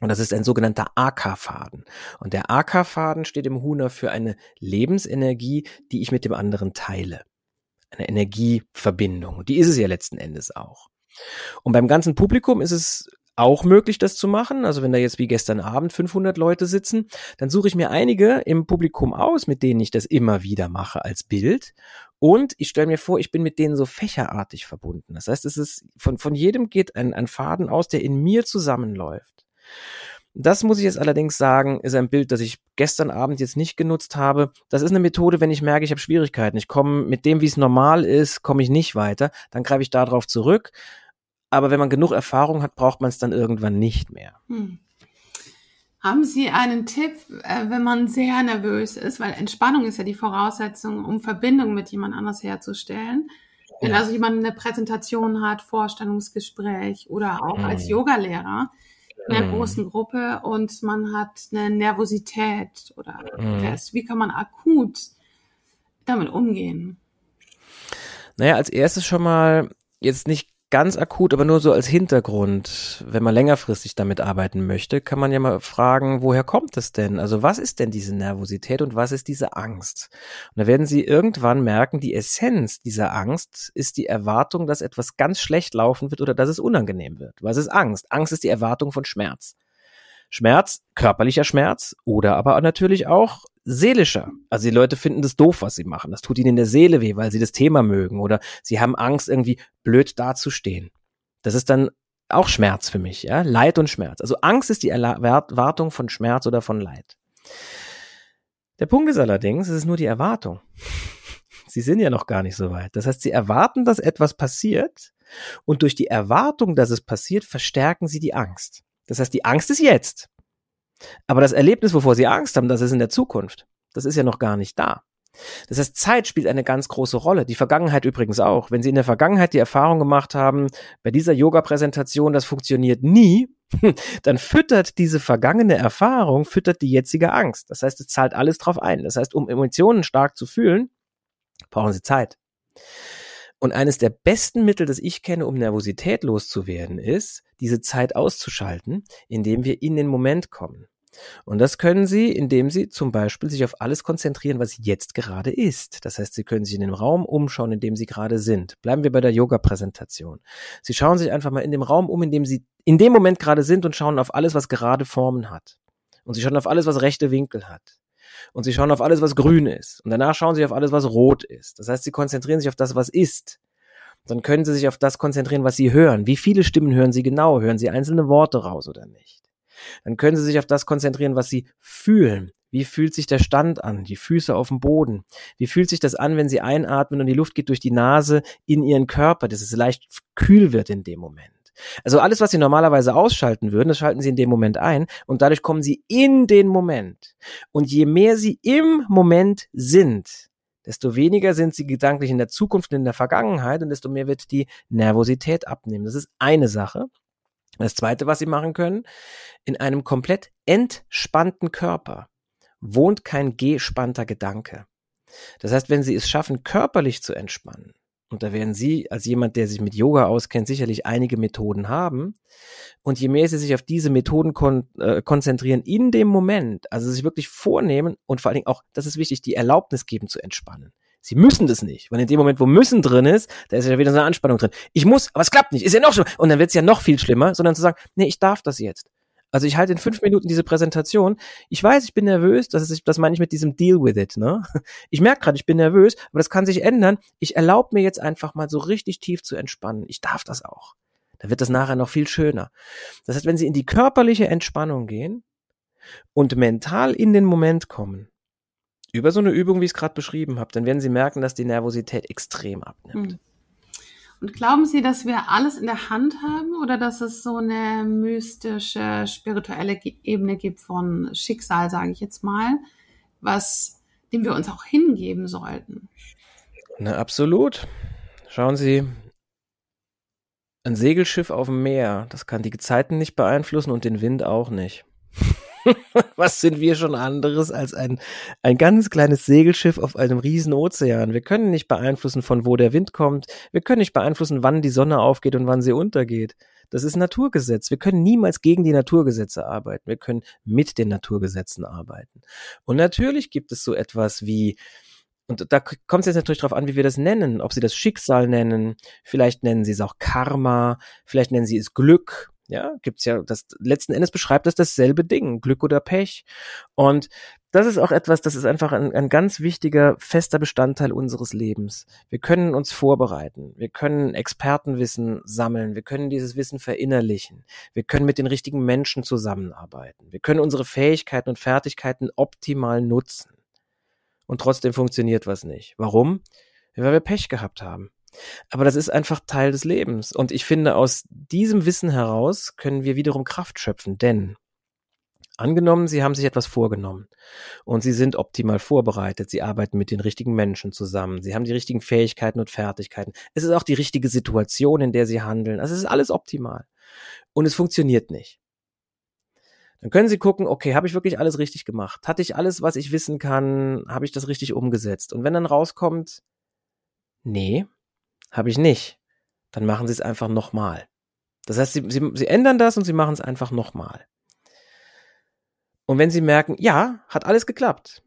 Und das ist ein sogenannter AK-Faden. Und der AK-Faden steht im Huna für eine Lebensenergie, die ich mit dem anderen teile. Eine Energieverbindung. Die ist es ja letzten Endes auch. Und beim ganzen Publikum ist es auch möglich, das zu machen. Also wenn da jetzt wie gestern Abend 500 Leute sitzen, dann suche ich mir einige im Publikum aus, mit denen ich das immer wieder mache als Bild. Und ich stelle mir vor, ich bin mit denen so fächerartig verbunden. Das heißt, es ist von, von jedem geht ein, ein Faden aus, der in mir zusammenläuft. Das muss ich jetzt allerdings sagen, ist ein Bild, das ich gestern Abend jetzt nicht genutzt habe. Das ist eine Methode, wenn ich merke, ich habe Schwierigkeiten. Ich komme mit dem, wie es normal ist, komme ich nicht weiter. Dann greife ich darauf zurück aber wenn man genug Erfahrung hat, braucht man es dann irgendwann nicht mehr. Hm.
Haben Sie einen Tipp, äh, wenn man sehr nervös ist, weil Entspannung ist ja die Voraussetzung, um Verbindung mit jemand anders herzustellen. Wenn also jemand eine Präsentation hat, Vorstellungsgespräch oder auch als mhm. Yogalehrer in einer mhm. großen Gruppe und man hat eine Nervosität oder Stress, wie kann man akut damit umgehen?
Naja, als erstes schon mal jetzt nicht ganz akut, aber nur so als Hintergrund, wenn man längerfristig damit arbeiten möchte, kann man ja mal fragen, woher kommt es denn? Also was ist denn diese Nervosität und was ist diese Angst? Und da werden Sie irgendwann merken, die Essenz dieser Angst ist die Erwartung, dass etwas ganz schlecht laufen wird oder dass es unangenehm wird. Was ist Angst? Angst ist die Erwartung von Schmerz. Schmerz, körperlicher Schmerz oder aber natürlich auch seelischer. Also die Leute finden das doof, was sie machen. Das tut ihnen in der Seele weh, weil sie das Thema mögen oder sie haben Angst, irgendwie blöd dazustehen. Das ist dann auch Schmerz für mich, ja, Leid und Schmerz. Also Angst ist die Erwartung von Schmerz oder von Leid. Der Punkt ist allerdings, es ist nur die Erwartung. Sie sind ja noch gar nicht so weit. Das heißt, sie erwarten, dass etwas passiert und durch die Erwartung, dass es passiert, verstärken sie die Angst. Das heißt, die Angst ist jetzt. Aber das Erlebnis, wovor sie Angst haben, das ist in der Zukunft. Das ist ja noch gar nicht da. Das heißt, Zeit spielt eine ganz große Rolle. Die Vergangenheit übrigens auch. Wenn Sie in der Vergangenheit die Erfahrung gemacht haben, bei dieser Yoga-Präsentation, das funktioniert nie, dann füttert diese vergangene Erfahrung, füttert die jetzige Angst. Das heißt, es zahlt alles drauf ein. Das heißt, um Emotionen stark zu fühlen, brauchen Sie Zeit. Und eines der besten Mittel, das ich kenne, um Nervosität loszuwerden, ist, diese Zeit auszuschalten, indem wir in den Moment kommen. Und das können Sie, indem Sie zum Beispiel sich auf alles konzentrieren, was jetzt gerade ist. Das heißt, Sie können sich in dem Raum umschauen, in dem Sie gerade sind. Bleiben wir bei der Yoga-Präsentation. Sie schauen sich einfach mal in dem Raum um, in dem Sie in dem Moment gerade sind und schauen auf alles, was gerade Formen hat. Und Sie schauen auf alles, was rechte Winkel hat und sie schauen auf alles, was grün ist. Und danach schauen sie auf alles, was rot ist. Das heißt, sie konzentrieren sich auf das, was ist. Dann können sie sich auf das konzentrieren, was sie hören. Wie viele Stimmen hören sie genau? Hören sie einzelne Worte raus oder nicht? Dann können sie sich auf das konzentrieren, was sie fühlen. Wie fühlt sich der Stand an? Die Füße auf dem Boden. Wie fühlt sich das an, wenn sie einatmen und die Luft geht durch die Nase in ihren Körper, dass es leicht kühl wird in dem Moment? Also alles, was Sie normalerweise ausschalten würden, das schalten Sie in dem Moment ein und dadurch kommen Sie in den Moment. Und je mehr Sie im Moment sind, desto weniger sind Sie gedanklich in der Zukunft und in der Vergangenheit und desto mehr wird die Nervosität abnehmen. Das ist eine Sache. Das zweite, was Sie machen können, in einem komplett entspannten Körper wohnt kein gespannter Gedanke. Das heißt, wenn Sie es schaffen, körperlich zu entspannen, und da werden Sie als jemand, der sich mit Yoga auskennt, sicherlich einige Methoden haben. Und je mehr Sie sich auf diese Methoden kon äh, konzentrieren in dem Moment, also sich wirklich vornehmen und vor allen Dingen auch, das ist wichtig, die Erlaubnis geben zu entspannen. Sie müssen das nicht, weil in dem Moment, wo müssen drin ist, da ist ja wieder so eine Anspannung drin. Ich muss, aber es klappt nicht, ist ja noch schlimmer. Und dann wird es ja noch viel schlimmer, sondern zu sagen, nee, ich darf das jetzt. Also ich halte in fünf Minuten diese Präsentation. Ich weiß, ich bin nervös, das, ist, das meine ich mit diesem Deal with it. Ne? Ich merke gerade, ich bin nervös, aber das kann sich ändern. Ich erlaube mir jetzt einfach mal so richtig tief zu entspannen. Ich darf das auch. Da wird das nachher noch viel schöner. Das heißt, wenn Sie in die körperliche Entspannung gehen und mental in den Moment kommen, über so eine Übung, wie ich es gerade beschrieben habe, dann werden Sie merken, dass die Nervosität extrem abnimmt. Mhm.
Und glauben Sie, dass wir alles in der Hand haben oder dass es so eine mystische, spirituelle Ebene gibt von Schicksal, sage ich jetzt mal, was dem wir uns auch hingeben sollten?
Na, absolut. Schauen Sie, ein Segelschiff auf dem Meer, das kann die Gezeiten nicht beeinflussen und den Wind auch nicht. Was sind wir schon anderes als ein, ein ganz kleines Segelschiff auf einem riesen Ozean? Wir können nicht beeinflussen, von wo der Wind kommt. Wir können nicht beeinflussen, wann die Sonne aufgeht und wann sie untergeht. Das ist Naturgesetz. Wir können niemals gegen die Naturgesetze arbeiten. Wir können mit den Naturgesetzen arbeiten. Und natürlich gibt es so etwas wie und da kommt es jetzt natürlich darauf an, wie wir das nennen. Ob Sie das Schicksal nennen, vielleicht nennen Sie es auch Karma, vielleicht nennen Sie es Glück, ja, gibt's ja, das letzten Endes beschreibt das dasselbe Ding, Glück oder Pech. Und das ist auch etwas, das ist einfach ein, ein ganz wichtiger, fester Bestandteil unseres Lebens. Wir können uns vorbereiten. Wir können Expertenwissen sammeln. Wir können dieses Wissen verinnerlichen. Wir können mit den richtigen Menschen zusammenarbeiten. Wir können unsere Fähigkeiten und Fertigkeiten optimal nutzen. Und trotzdem funktioniert was nicht. Warum? Weil wir Pech gehabt haben. Aber das ist einfach Teil des Lebens. Und ich finde, aus diesem Wissen heraus können wir wiederum Kraft schöpfen, denn Angenommen, Sie haben sich etwas vorgenommen und Sie sind optimal vorbereitet, Sie arbeiten mit den richtigen Menschen zusammen, Sie haben die richtigen Fähigkeiten und Fertigkeiten. Es ist auch die richtige Situation, in der Sie handeln. Also es ist alles optimal. Und es funktioniert nicht. Dann können Sie gucken, okay, habe ich wirklich alles richtig gemacht? Hatte ich alles, was ich wissen kann? Habe ich das richtig umgesetzt? Und wenn dann rauskommt, nee, habe ich nicht, dann machen Sie es einfach nochmal. Das heißt, Sie, Sie, Sie ändern das und Sie machen es einfach nochmal. Und wenn sie merken, ja, hat alles geklappt.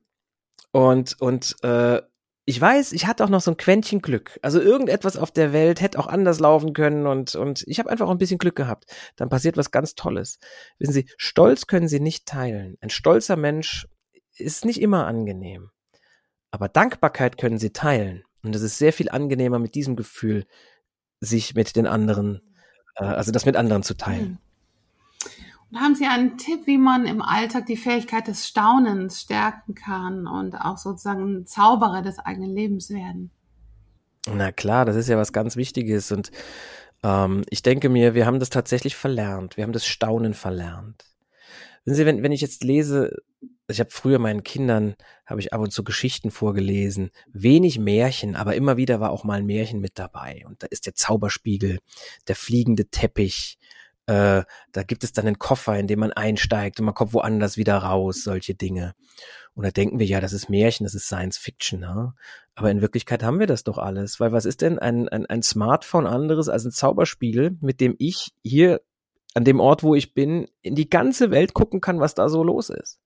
Und, und äh, ich weiß, ich hatte auch noch so ein Quäntchen Glück. Also irgendetwas auf der Welt hätte auch anders laufen können und, und ich habe einfach auch ein bisschen Glück gehabt. Dann passiert was ganz Tolles. Wissen Sie, Stolz können Sie nicht teilen. Ein stolzer Mensch ist nicht immer angenehm. Aber Dankbarkeit können Sie teilen. Und es ist sehr viel angenehmer mit diesem Gefühl, sich mit den anderen, äh, also das mit anderen zu teilen. Hm.
Und haben Sie einen Tipp, wie man im Alltag die Fähigkeit des Staunens stärken kann und auch sozusagen Zauberer des eigenen Lebens werden?
Na klar, das ist ja was ganz Wichtiges und ähm, ich denke mir, wir haben das tatsächlich verlernt. Wir haben das Staunen verlernt. Wissen Sie, wenn, wenn ich jetzt lese, ich habe früher meinen Kindern, habe ich ab und zu Geschichten vorgelesen, wenig Märchen, aber immer wieder war auch mal ein Märchen mit dabei. Und da ist der Zauberspiegel, der fliegende Teppich, äh, da gibt es dann einen Koffer, in den man einsteigt und man kommt woanders wieder raus, solche Dinge. Und da denken wir, ja, das ist Märchen, das ist Science Fiction, ne? Aber in Wirklichkeit haben wir das doch alles. Weil was ist denn ein, ein, ein Smartphone anderes als ein Zauberspiegel, mit dem ich hier an dem Ort, wo ich bin, in die ganze Welt gucken kann, was da so los ist?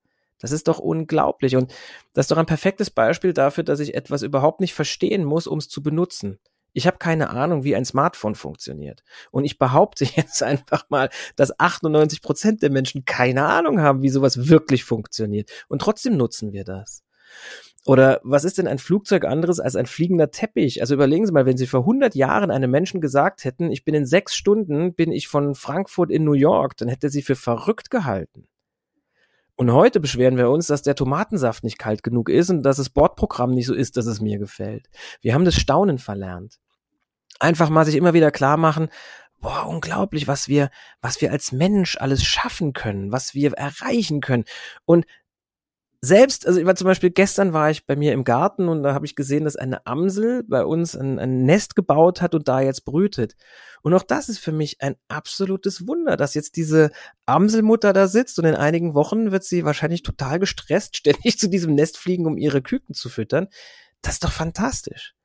Das ist doch unglaublich. Und das ist doch ein perfektes Beispiel dafür, dass ich etwas überhaupt nicht verstehen muss, um es zu benutzen. Ich habe keine Ahnung, wie ein Smartphone funktioniert. Und ich behaupte jetzt einfach mal, dass 98 Prozent der Menschen keine Ahnung haben, wie sowas wirklich funktioniert. Und trotzdem nutzen wir das. Oder was ist denn ein Flugzeug anderes als ein fliegender Teppich? Also überlegen Sie mal, wenn Sie vor 100 Jahren einem Menschen gesagt hätten, ich bin in sechs Stunden, bin ich von Frankfurt in New York, dann hätte sie für verrückt gehalten. Und heute beschweren wir uns, dass der Tomatensaft nicht kalt genug ist und dass das Bordprogramm nicht so ist, dass es mir gefällt. Wir haben das Staunen verlernt einfach mal sich immer wieder klar machen, boah, unglaublich, was wir, was wir als Mensch alles schaffen können, was wir erreichen können. Und selbst, also ich war zum Beispiel gestern war ich bei mir im Garten und da habe ich gesehen, dass eine Amsel bei uns ein, ein, Nest gebaut hat und da jetzt brütet. Und auch das ist für mich ein absolutes Wunder, dass jetzt diese Amselmutter da sitzt und in einigen Wochen wird sie wahrscheinlich total gestresst, ständig zu diesem Nest fliegen, um ihre Küken zu füttern. Das ist doch fantastisch.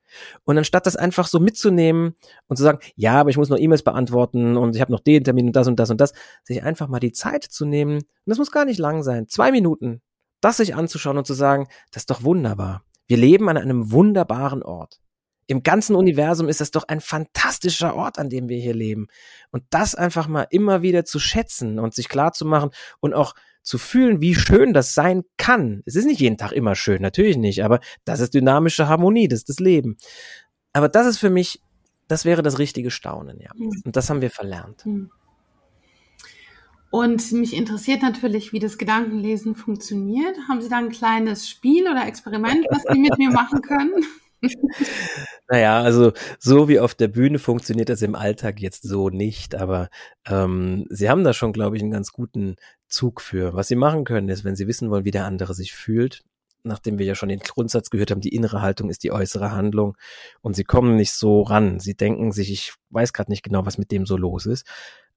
Und anstatt das einfach so mitzunehmen und zu sagen, ja, aber ich muss noch E-Mails beantworten und ich habe noch den Termin und das und das und das, sich einfach mal die Zeit zu nehmen, und das muss gar nicht lang sein, zwei Minuten, das sich anzuschauen und zu sagen, das ist doch wunderbar. Wir leben an einem wunderbaren Ort. Im ganzen Universum ist das doch ein fantastischer Ort, an dem wir hier leben. Und das einfach mal immer wieder zu schätzen und sich klar zu machen und auch zu fühlen, wie schön das sein kann. Es ist nicht jeden Tag immer schön, natürlich nicht, aber das ist dynamische Harmonie, das ist das Leben. Aber das ist für mich, das wäre das richtige Staunen, ja. Mhm. Und das haben wir verlernt. Mhm.
Und mich interessiert natürlich, wie das Gedankenlesen funktioniert. Haben Sie da ein kleines Spiel oder Experiment, was Sie mit mir machen können?
Naja, also so wie auf der Bühne funktioniert das im Alltag jetzt so nicht, aber ähm, sie haben da schon, glaube ich, einen ganz guten Zug für. Was sie machen können, ist, wenn sie wissen wollen, wie der andere sich fühlt, nachdem wir ja schon den Grundsatz gehört haben, die innere Haltung ist die äußere Handlung und sie kommen nicht so ran. Sie denken sich, ich weiß gerade nicht genau, was mit dem so los ist.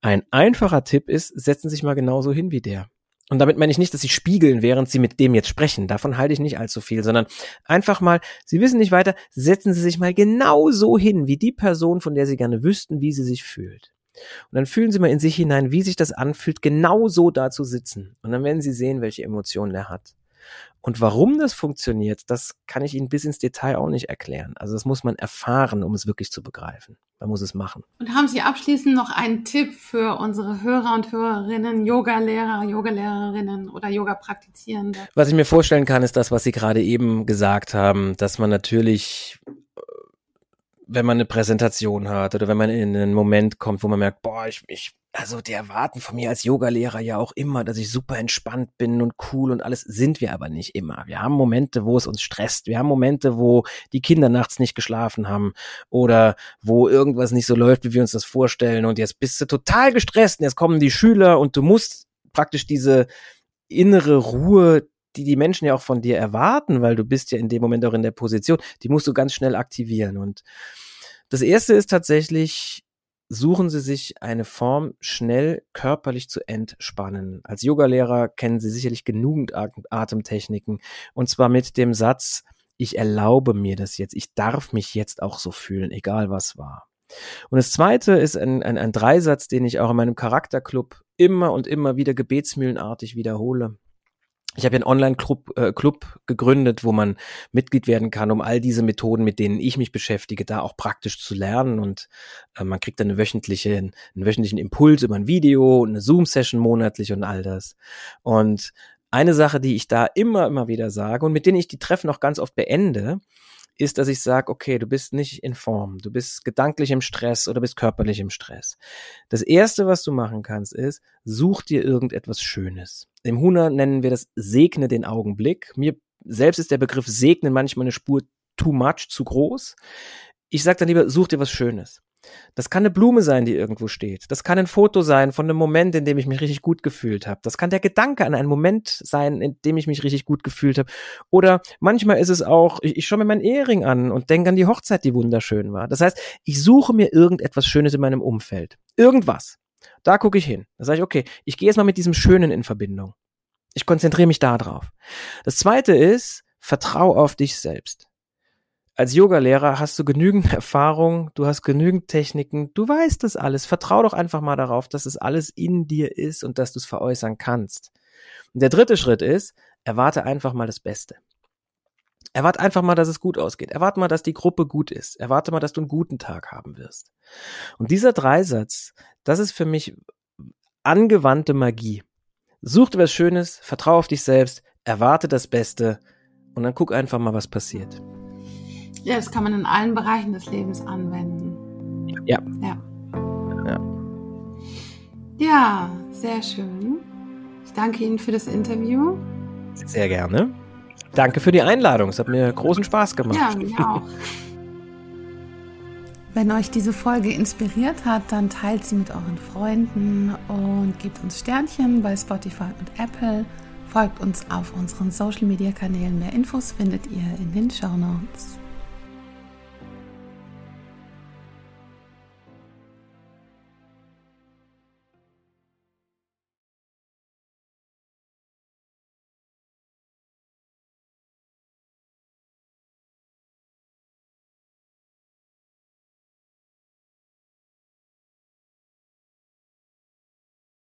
Ein einfacher Tipp ist, setzen Sie sich mal genauso hin wie der. Und damit meine ich nicht, dass sie spiegeln, während sie mit dem jetzt sprechen. Davon halte ich nicht allzu viel, sondern einfach mal, sie wissen nicht weiter, setzen sie sich mal genau so hin, wie die Person, von der sie gerne wüssten, wie sie sich fühlt. Und dann fühlen sie mal in sich hinein, wie sich das anfühlt, genau so da zu sitzen. Und dann werden sie sehen, welche Emotionen er hat. Und warum das funktioniert, das kann ich Ihnen bis ins Detail auch nicht erklären. Also das muss man erfahren, um es wirklich zu begreifen. Man muss es machen.
Und haben Sie abschließend noch einen Tipp für unsere Hörer und Hörerinnen, Yoga-Lehrer, Yoga-Lehrerinnen oder Yoga-Praktizierende?
Was ich mir vorstellen kann, ist das, was Sie gerade eben gesagt haben, dass man natürlich wenn man eine Präsentation hat oder wenn man in einen Moment kommt, wo man merkt, boah, ich, ich also die erwarten von mir als Yogalehrer ja auch immer, dass ich super entspannt bin und cool und alles sind wir aber nicht immer. Wir haben Momente, wo es uns stresst. Wir haben Momente, wo die Kinder nachts nicht geschlafen haben oder wo irgendwas nicht so läuft, wie wir uns das vorstellen und jetzt bist du total gestresst und jetzt kommen die Schüler und du musst praktisch diese innere Ruhe, die die Menschen ja auch von dir erwarten, weil du bist ja in dem Moment auch in der Position, die musst du ganz schnell aktivieren. Und das erste ist tatsächlich, suchen Sie sich eine Form, schnell körperlich zu entspannen. Als Yogalehrer kennen Sie sicherlich genügend Atemtechniken. Und zwar mit dem Satz, ich erlaube mir das jetzt, ich darf mich jetzt auch so fühlen, egal was war. Und das zweite ist ein, ein, ein Dreisatz, den ich auch in meinem Charakterclub immer und immer wieder gebetsmühlenartig wiederhole. Ich habe einen Online-Club äh, Club gegründet, wo man Mitglied werden kann, um all diese Methoden, mit denen ich mich beschäftige, da auch praktisch zu lernen. Und äh, man kriegt dann eine wöchentliche, einen wöchentlichen Impuls über ein Video, eine Zoom-Session monatlich und all das. Und eine Sache, die ich da immer, immer wieder sage und mit denen ich die Treffen auch ganz oft beende, ist, dass ich sage, okay, du bist nicht in Form, du bist gedanklich im Stress oder bist körperlich im Stress. Das erste, was du machen kannst, ist, such dir irgendetwas Schönes. Im Huna nennen wir das segne den Augenblick. Mir selbst ist der Begriff segnen manchmal eine Spur too much, zu groß. Ich sage dann lieber, such dir was Schönes. Das kann eine Blume sein, die irgendwo steht. Das kann ein Foto sein von einem Moment, in dem ich mich richtig gut gefühlt habe. Das kann der Gedanke an einen Moment sein, in dem ich mich richtig gut gefühlt habe. Oder manchmal ist es auch, ich, ich schaue mir meinen Ehering an und denke an die Hochzeit, die wunderschön war. Das heißt, ich suche mir irgendetwas Schönes in meinem Umfeld. Irgendwas. Da gucke ich hin. Da sage ich, okay, ich gehe jetzt mal mit diesem Schönen in Verbindung. Ich konzentriere mich da drauf. Das zweite ist, vertrau auf dich selbst als Yogalehrer hast du genügend Erfahrung, du hast genügend Techniken, du weißt das alles. Vertrau doch einfach mal darauf, dass es alles in dir ist und dass du es veräußern kannst. Und der dritte Schritt ist, erwarte einfach mal das Beste. Erwarte einfach mal, dass es gut ausgeht. Erwarte mal, dass die Gruppe gut ist. Erwarte mal, dass du einen guten Tag haben wirst. Und dieser Dreisatz, das ist für mich angewandte Magie. Such dir was Schönes, vertrau auf dich selbst, erwarte das Beste und dann guck einfach mal, was passiert.
Ja, das kann man in allen Bereichen des Lebens anwenden.
Ja.
Ja. Ja, ja sehr schön. Ich danke Ihnen für das Interview.
Sehr gerne. Danke für die Einladung. Es hat mir großen Spaß gemacht.
Ja, mir auch. Wenn euch diese Folge inspiriert hat, dann teilt sie mit euren Freunden und gebt uns Sternchen bei Spotify und Apple. Folgt uns auf unseren Social Media Kanälen. Mehr Infos findet ihr in den Show Notes.